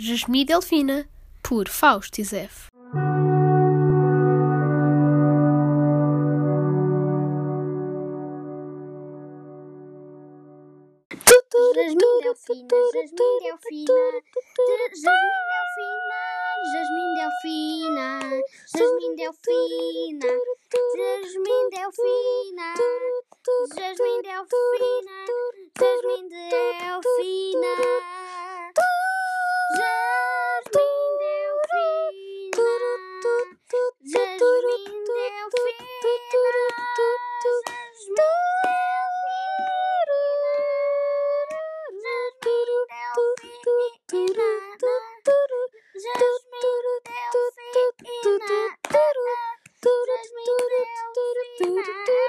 Jasmine Delfina, por Fausto Delfina, Jasmine Delfina, Jasmine Delfina, Jasmine Delfina, Jasmine Delfina, Jasmine Delfina, Jasmine Delfina, Jasmine Delfina. Judge me, Delphina.